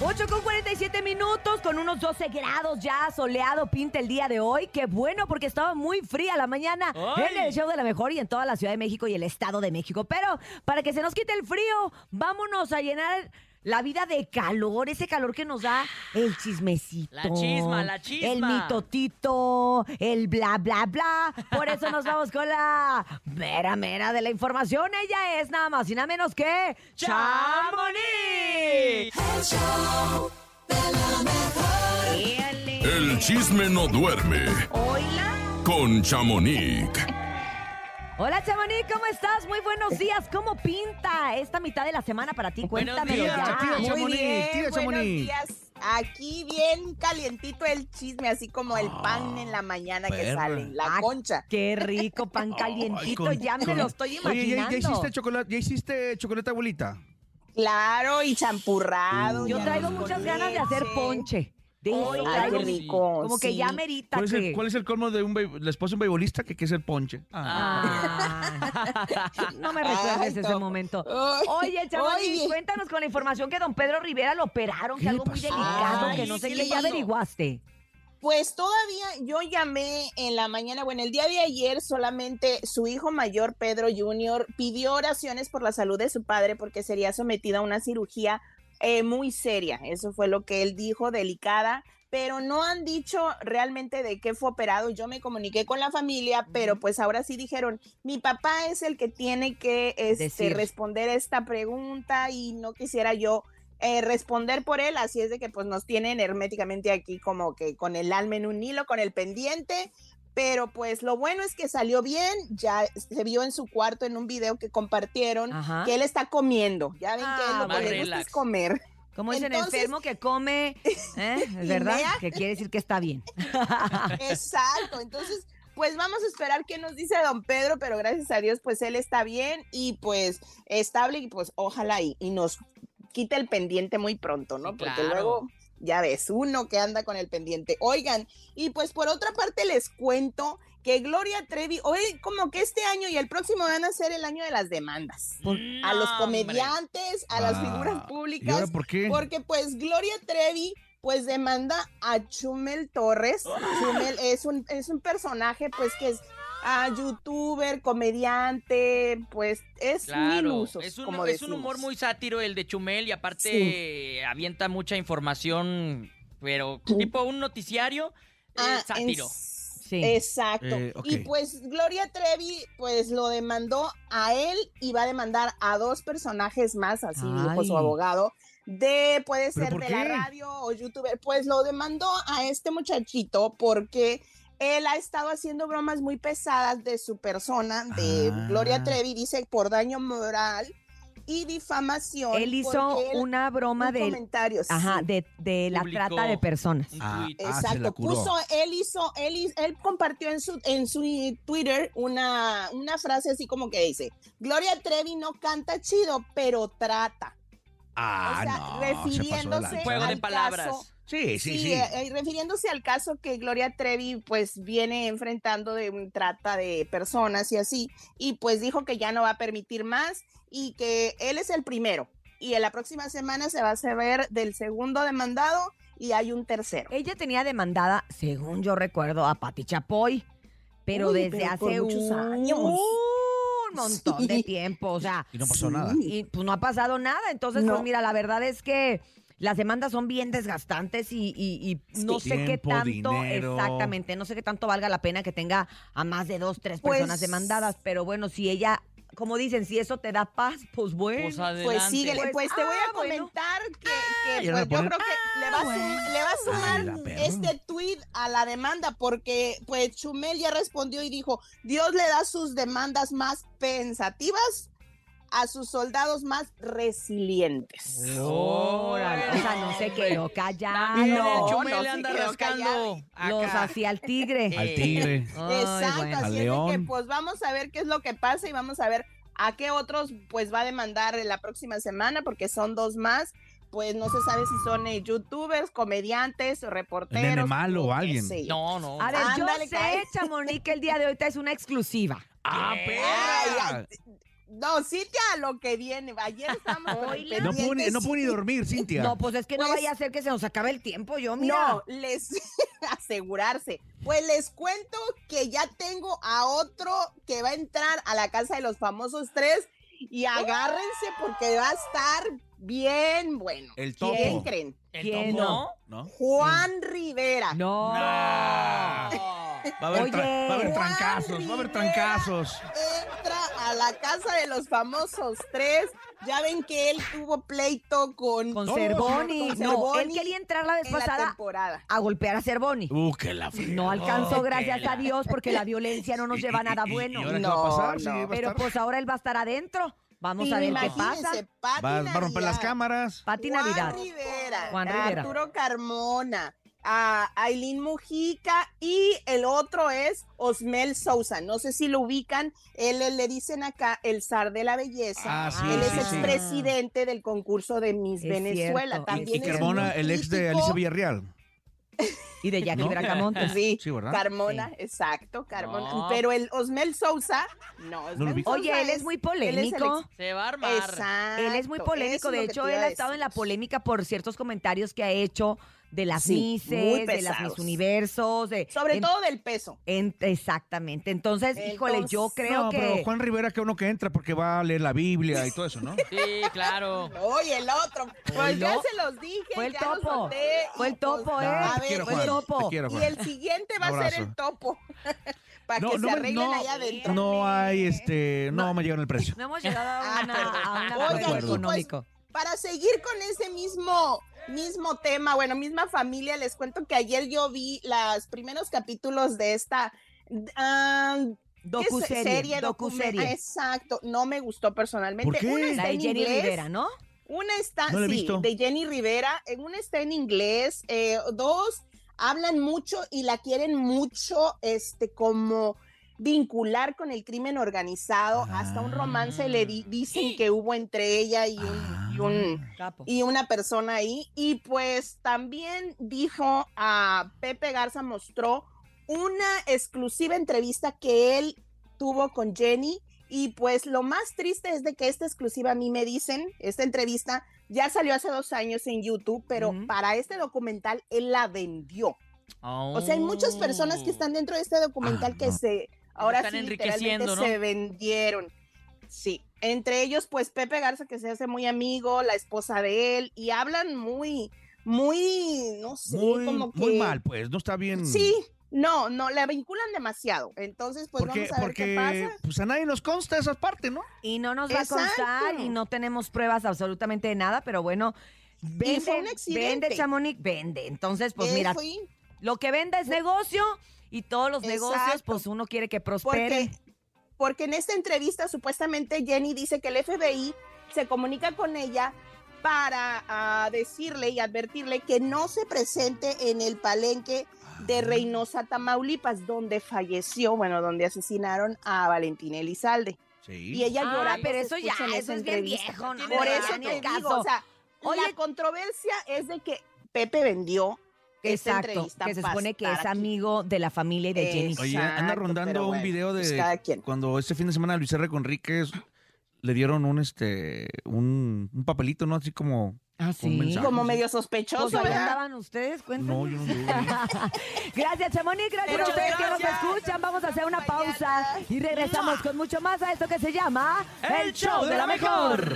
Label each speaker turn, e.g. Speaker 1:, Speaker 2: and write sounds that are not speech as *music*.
Speaker 1: 8 con 47 minutos, con unos 12 grados ya, soleado pinta el día de hoy. Qué bueno, porque estaba muy fría la mañana
Speaker 2: ¡Ay!
Speaker 1: en el show de la mejor y en toda la Ciudad de México y el Estado de México. Pero para que se nos quite el frío, vámonos a llenar la vida de calor, ese calor que nos da el chismecito.
Speaker 2: La chisma, la chisma.
Speaker 1: El mitotito, el bla, bla, bla. Por eso nos vamos con la mera, mera de la información. Ella es nada más y nada menos que
Speaker 2: ¡Chamonix!
Speaker 1: Éale.
Speaker 3: El chisme no duerme
Speaker 1: Hola.
Speaker 3: con Chamonix.
Speaker 1: Hola Chamonix, ¿cómo estás? Muy buenos días. ¿Cómo pinta esta mitad de la semana para ti?
Speaker 2: Buenos
Speaker 1: Cuéntamelo
Speaker 2: días, tía
Speaker 4: Muy
Speaker 2: Chamonix,
Speaker 4: bien,
Speaker 2: tía
Speaker 4: buenos
Speaker 2: Chamonix.
Speaker 4: días. Aquí bien calientito el chisme, así como el pan en la mañana que
Speaker 2: perra.
Speaker 4: sale, la
Speaker 1: Ah,
Speaker 4: concha.
Speaker 1: Qué rico pan calientito,
Speaker 5: con-
Speaker 1: ya me
Speaker 5: con-
Speaker 1: lo estoy
Speaker 5: Oye, ¿ya,
Speaker 1: imaginando.
Speaker 5: ya hiciste chocolate, ¿ya hiciste chocolate abuelita?
Speaker 4: Claro, y champurrado.
Speaker 1: Yo traigo
Speaker 4: con
Speaker 1: muchas ganas de hacer
Speaker 4: leche.
Speaker 1: ponche.
Speaker 2: Ay,
Speaker 4: qué rico.
Speaker 1: Como que
Speaker 4: sí.
Speaker 1: ya merita
Speaker 5: ¿Cuál es,
Speaker 1: que...
Speaker 5: el, cuál es el colmo de un la esposa de un beisbolista que quiere ser ponche? Ah.
Speaker 1: Ah. *laughs* no me recuerdes
Speaker 4: Ay,
Speaker 1: ese
Speaker 4: no.
Speaker 1: momento. Oye, Chamonix, cuéntanos con la información que don Pedro Rivera lo operaron, que
Speaker 5: ¿Qué le
Speaker 1: algo muy delicado,
Speaker 4: Ay,
Speaker 1: que no sé
Speaker 4: ¿qué
Speaker 1: ya averiguaste.
Speaker 4: Pues todavía yo llamé en la mañana, bueno, el día de ayer solamente su hijo mayor, Pedro Jr., pidió oraciones por la salud de su padre porque sería sometido a una cirugía eh, muy seria. Eso fue lo que él dijo, delicada, pero no han dicho realmente de qué fue operado. Yo me comuniqué con la familia, pero pues ahora sí dijeron, mi papá es el que tiene que este, responder esta pregunta y no quisiera yo eh, responder por él, así es de que pues nos tienen herméticamente aquí como que con el alma en un hilo, con el pendiente, pero pues lo bueno es que salió bien, ya se vio en su cuarto en un video que compartieron
Speaker 1: Ajá.
Speaker 4: que él está comiendo, ya ven que
Speaker 1: Ah,
Speaker 4: él lo
Speaker 2: más
Speaker 4: que le gusta es comer.
Speaker 1: Como dicen,
Speaker 4: Entonces-
Speaker 1: enfermo que come, *laughs* ¿eh? ¿Es verdad?
Speaker 4: mea.
Speaker 1: Que quiere decir que está bien. *laughs*
Speaker 4: Exacto, entonces pues vamos a esperar qué nos dice don Pedro, pero gracias a Dios pues él está bien y pues estable y pues ojalá y, y nos quite el pendiente muy pronto, ¿no? Porque
Speaker 2: claro.
Speaker 4: luego ya ves, uno que anda con el pendiente. Oigan, y pues por otra parte les cuento que Gloria Trevi, hoy como que este año y el próximo van a ser el año de las demandas.
Speaker 1: Por-
Speaker 4: A los comediantes, a las
Speaker 5: Ah,
Speaker 4: figuras
Speaker 5: ¿Y ahora
Speaker 4: públicas,
Speaker 5: por qué?
Speaker 4: porque pues Gloria Trevi pues demanda a Chumel Torres. *gasps* Chumel es un, es un personaje pues que es ah, youtuber, comediante, pues es mil
Speaker 2: Claro,
Speaker 4: usos,
Speaker 2: es un,
Speaker 4: como
Speaker 2: es un
Speaker 4: decimos.
Speaker 2: humor muy sátiro el de Chumel y aparte avienta mucha información, pero tipo un noticiario
Speaker 4: Ah,
Speaker 2: sátiro.
Speaker 1: Sí.
Speaker 4: Exacto.
Speaker 5: Eh.
Speaker 4: Y pues Gloria Trevi pues lo demandó a él y va a demandar a dos personajes más, así dijo
Speaker 1: Ay.
Speaker 4: su abogado, de puede
Speaker 5: ¿Pero
Speaker 4: ser de la radio o youtuber. Pues lo demandó a este muchachito porque él ha estado haciendo bromas muy pesadas de su persona, de
Speaker 5: Ah.
Speaker 4: Gloria Trevi, dice por daño moral y difamación.
Speaker 1: Él hizo
Speaker 4: él-
Speaker 1: una broma
Speaker 4: un
Speaker 1: de,
Speaker 4: comentario,
Speaker 1: ajá,
Speaker 4: sí.
Speaker 1: de, de la
Speaker 2: Publicó
Speaker 1: trata de personas.
Speaker 5: Ah, ah,
Speaker 4: Exacto, puso, él hizo, él, hizo- él compartió en su, en su Twitter una, una frase así como que dice, Gloria Trevi no canta chido, pero trata.
Speaker 5: Ah,
Speaker 4: o sea,
Speaker 5: no, se pasó de
Speaker 4: refiriéndose al
Speaker 2: palabras.
Speaker 4: caso-
Speaker 5: Sí, sí,
Speaker 4: Sí,
Speaker 5: sí.
Speaker 4: eh, eh, refiriéndose al caso que Gloria Trevi pues viene enfrentando de un trata de personas y así, y pues dijo que ya no va a permitir más y que él es el primero. Y en la próxima semana se va a saber del segundo demandado y hay un tercero.
Speaker 1: Ella tenía demandada, según yo recuerdo, a Pati Chapoy, pero
Speaker 4: Uy,
Speaker 1: desde
Speaker 4: pero
Speaker 1: hace
Speaker 4: muchos
Speaker 1: un,
Speaker 4: años.
Speaker 1: un montón de tiempo, o sea,
Speaker 5: Y no pasó
Speaker 4: Sí.
Speaker 5: nada.
Speaker 1: y pues no ha pasado nada. Entonces,
Speaker 4: No.
Speaker 1: pues mira, la verdad es que las demandas son bien desgastantes y, y- y no
Speaker 4: Sí.
Speaker 1: sé qué tanto,
Speaker 5: dinero.
Speaker 1: exactamente, no sé qué tanto valga la pena que tenga a más de dos, tres
Speaker 4: Pues-
Speaker 1: personas demandadas, pero bueno, si ella, como dicen, si eso te da paz, pues bueno.
Speaker 2: Pues.
Speaker 4: Pues síguele,
Speaker 1: Pues,
Speaker 4: pues, te voy
Speaker 1: ah,
Speaker 4: a
Speaker 1: bueno.
Speaker 4: comentar que, que,
Speaker 5: ya
Speaker 4: pues,
Speaker 5: le
Speaker 4: yo creo que le va, a sum- le va a sumar
Speaker 5: Ay,
Speaker 4: este tweet a la demanda porque pues Chumel ya respondió y dijo, Dios le da sus demandas más pensativas a sus soldados más resilientes.
Speaker 1: Órale, o sea, no se quedó callado.
Speaker 2: También
Speaker 4: No,
Speaker 2: Chumel
Speaker 4: no
Speaker 2: le
Speaker 4: se
Speaker 2: anda
Speaker 4: quedó
Speaker 2: rascando.
Speaker 1: Los hacía al tigre. *laughs*
Speaker 5: Al tigre.
Speaker 1: Ay,
Speaker 4: Exacto,
Speaker 1: bueno.
Speaker 5: Al
Speaker 4: así es de que
Speaker 5: león.
Speaker 4: pues vamos a ver qué es lo que pasa y vamos a ver a qué otros pues va a demandar la próxima semana porque son dos más. Pues no se sabe si son eh, youtubers, comediantes, reporteros.
Speaker 5: Nene malo o
Speaker 4: qué
Speaker 5: alguien.
Speaker 4: sé yo.
Speaker 2: No, no.
Speaker 1: A ver, yo
Speaker 4: Ándale,
Speaker 1: sé,
Speaker 4: cae.
Speaker 1: Chamonix, que el día de hoy es una exclusiva.
Speaker 5: ¡Ah, perra!
Speaker 4: ay, No, Cintia, a lo que viene. Ayer estábamos. *laughs*
Speaker 5: No puedo, ni, no puedo ni
Speaker 4: sí.
Speaker 5: dormir, Cintia.
Speaker 1: No, pues es que no
Speaker 4: Pues-
Speaker 1: vaya a ser que se nos acabe el tiempo, yo, mira.
Speaker 4: No, les *laughs* asegurarse. Pues les cuento que ya tengo a otro que va a entrar a la casa de los famosos tres y agárrense porque va a estar bien bueno.
Speaker 5: El
Speaker 4: ¿Quién
Speaker 5: topo.
Speaker 4: creen?
Speaker 2: ¿El
Speaker 1: ¿Quién
Speaker 2: topo?
Speaker 5: ¿No?
Speaker 4: Juan Rivera.
Speaker 1: No.
Speaker 5: Va a haber, tra-
Speaker 1: Oye.
Speaker 5: va a haber
Speaker 4: Juan
Speaker 5: trancazos, va a haber trancazos.
Speaker 4: La casa de los famosos tres. Ya ven que él tuvo pleito con,
Speaker 1: Con Cervoni.
Speaker 4: con
Speaker 1: No, él quería entrar la vez
Speaker 4: en la
Speaker 1: pasada
Speaker 4: temporada.
Speaker 1: a golpear a Cervoni.
Speaker 5: Uh, que la
Speaker 1: No alcanzó,
Speaker 2: Oh,
Speaker 1: gracias
Speaker 2: la-
Speaker 1: a Dios, porque la violencia no nos lleva a nada *laughs* bueno.
Speaker 5: ¿Y ahora qué
Speaker 4: No,
Speaker 5: va a pasar? Sí,
Speaker 4: no.
Speaker 5: va a
Speaker 1: Pero pues ahora él va a estar adentro. Vamos a ver qué pasa.
Speaker 4: Pati
Speaker 5: va, va a romper las
Speaker 4: Navidad.
Speaker 5: cámaras.
Speaker 1: Pati
Speaker 4: Juan
Speaker 1: Navidad.
Speaker 4: Rivera,
Speaker 1: Juan Rivera.
Speaker 4: Arturo Carmona, a Aileen Mujica y el otro es Osmel Sousa. No sé si lo ubican, él, él le dicen acá el zar de la belleza.
Speaker 5: Ah, sí,
Speaker 4: él
Speaker 5: sí,
Speaker 4: es
Speaker 5: sí.
Speaker 4: expresidente del concurso de Miss
Speaker 1: Es
Speaker 4: Venezuela.
Speaker 1: cierto.
Speaker 5: Y,
Speaker 4: También
Speaker 5: y
Speaker 4: es
Speaker 5: Carmona, el ex de. Alicia Villarreal.
Speaker 1: Y de Jackie
Speaker 5: ¿No?
Speaker 1: Bracamontes.
Speaker 4: Sí,
Speaker 5: Sí, ¿verdad?
Speaker 4: Carmona, exacto, Carmona.
Speaker 2: No.
Speaker 4: Pero el Osmel Sousa, no, Osmel. Sousa
Speaker 1: Oye, él es muy polémico.
Speaker 4: ex-
Speaker 2: Se va a armar.
Speaker 4: Exacto,
Speaker 1: Él es muy polémico, de hecho él ha estado en la polémica por ciertos comentarios que ha hecho de las
Speaker 4: Sí,
Speaker 1: Misses, de las. Miss Universos, de
Speaker 4: Sobre
Speaker 1: en-
Speaker 4: todo del peso.
Speaker 1: en- exactamente. Entonces, híjole, yo creo
Speaker 5: no,
Speaker 1: que
Speaker 5: pero Juan Rivera que uno que entra porque va a leer la Biblia y todo eso, ¿no?
Speaker 2: Sí, claro.
Speaker 4: Oye, el otro. Pues ya se los dije.
Speaker 1: Fue el
Speaker 4: ya los
Speaker 1: topo.
Speaker 4: solté,
Speaker 1: Fue
Speaker 4: y
Speaker 1: el topo,
Speaker 4: pues,
Speaker 1: ¿eh?
Speaker 4: A ver,
Speaker 5: quiero,
Speaker 1: fue el
Speaker 5: Juan.
Speaker 1: topo.
Speaker 5: Quiero,
Speaker 4: y el siguiente va a ser el topo. *laughs* Para
Speaker 5: No,
Speaker 4: que
Speaker 5: no
Speaker 4: se arreglen
Speaker 5: no,
Speaker 4: allá adentro.
Speaker 5: No hay, este, no, me llegan el precio.
Speaker 1: no hemos llegado a, una, a un acuerdo
Speaker 5: pues,
Speaker 1: económico.
Speaker 4: Para seguir con ese mismo, mismo tema, bueno, misma familia, les cuento que ayer yo vi los primeros capítulos de esta ah, ¿qué es?
Speaker 1: Docuserie,
Speaker 4: documen-
Speaker 1: docuserie.
Speaker 4: Exacto, no me gustó personalmente.
Speaker 5: ¿Por qué?
Speaker 4: Una
Speaker 1: La
Speaker 4: está
Speaker 1: de
Speaker 4: en
Speaker 1: Jenny
Speaker 4: inglés,
Speaker 1: Rivera, ¿no?
Speaker 4: Una está,
Speaker 5: No la
Speaker 4: sí, de Jenny Rivera, en una está en inglés, eh, dos hablan mucho y la quieren mucho, este, como vincular con el crimen organizado, hasta un romance le di- dicen que hubo entre ella y un, y un-
Speaker 1: Capo.
Speaker 4: y una persona ahí, y pues también dijo a Pepe Garza, mostró una exclusiva entrevista que él tuvo con Jenny y pues lo más triste es de que esta exclusiva a mí me dicen, esta entrevista ya salió hace dos años en YouTube, pero para este documental él la vendió. O sea, hay muchas personas que están dentro de este documental
Speaker 5: Ah,
Speaker 4: que
Speaker 5: no.
Speaker 4: se, ahora
Speaker 2: están
Speaker 4: sí,
Speaker 2: enriqueciendo,
Speaker 4: literalmente
Speaker 2: ¿no?
Speaker 4: se vendieron. Sí, entre ellos pues Pepe Garza que se hace muy amigo, la esposa de él y hablan muy, muy, no sé,
Speaker 5: Muy,
Speaker 4: como que...
Speaker 5: muy mal, pues, no está bien.
Speaker 4: Sí, no, no, la vinculan demasiado. Entonces, pues
Speaker 5: porque,
Speaker 4: vamos a ver
Speaker 5: porque
Speaker 4: qué pasa.
Speaker 5: pues a nadie nos consta esa parte, ¿no?
Speaker 1: Y no nos va a constar y no tenemos pruebas absolutamente de nada, pero bueno, vende,
Speaker 4: fue un accidente.
Speaker 1: vende Chamonix, vende. Entonces, pues mira, lo que vende es negocio y todos los negocios, pues uno quiere que prosperen.
Speaker 4: porque, porque en esta entrevista supuestamente Jenny dice que el FBI se comunica con ella para ah, decirle y advertirle que no se presente en el palenque de Reynosa, Tamaulipas, donde falleció, bueno, donde asesinaron a Valentina Elizalde.
Speaker 5: Sí.
Speaker 4: Y ella
Speaker 1: Ah,
Speaker 4: llorando.
Speaker 1: pero eso ya, eso es bien viejo, no,
Speaker 4: Por eso te digo,
Speaker 1: caso.
Speaker 4: o sea,
Speaker 1: Oye-
Speaker 4: la controversia es de que Pepe vendió
Speaker 1: Exacto, que se supone que es
Speaker 4: aquí.
Speaker 1: amigo de la familia y de Jenny.
Speaker 5: Oye, anda rondando un
Speaker 4: bueno,
Speaker 5: video de
Speaker 4: pues cada quien.
Speaker 5: cuando este fin de semana Luis R. Conríquez le dieron un este un, un papelito, ¿no? Así como
Speaker 1: Ah,
Speaker 5: un mensaje.
Speaker 4: Como medio
Speaker 1: Pues
Speaker 4: sospechoso,
Speaker 1: ahí
Speaker 4: ¿verdad?
Speaker 1: andaban ustedes, cuéntanos.
Speaker 5: No, yo no. *laughs*
Speaker 1: Gracias, Chamonix. Gracias
Speaker 4: Pero
Speaker 1: a ustedes que nos
Speaker 4: gracias.
Speaker 1: escuchan. Vamos a hacer una pausa y regresamos con mucho más a esto que se llama
Speaker 2: El show de la mejor.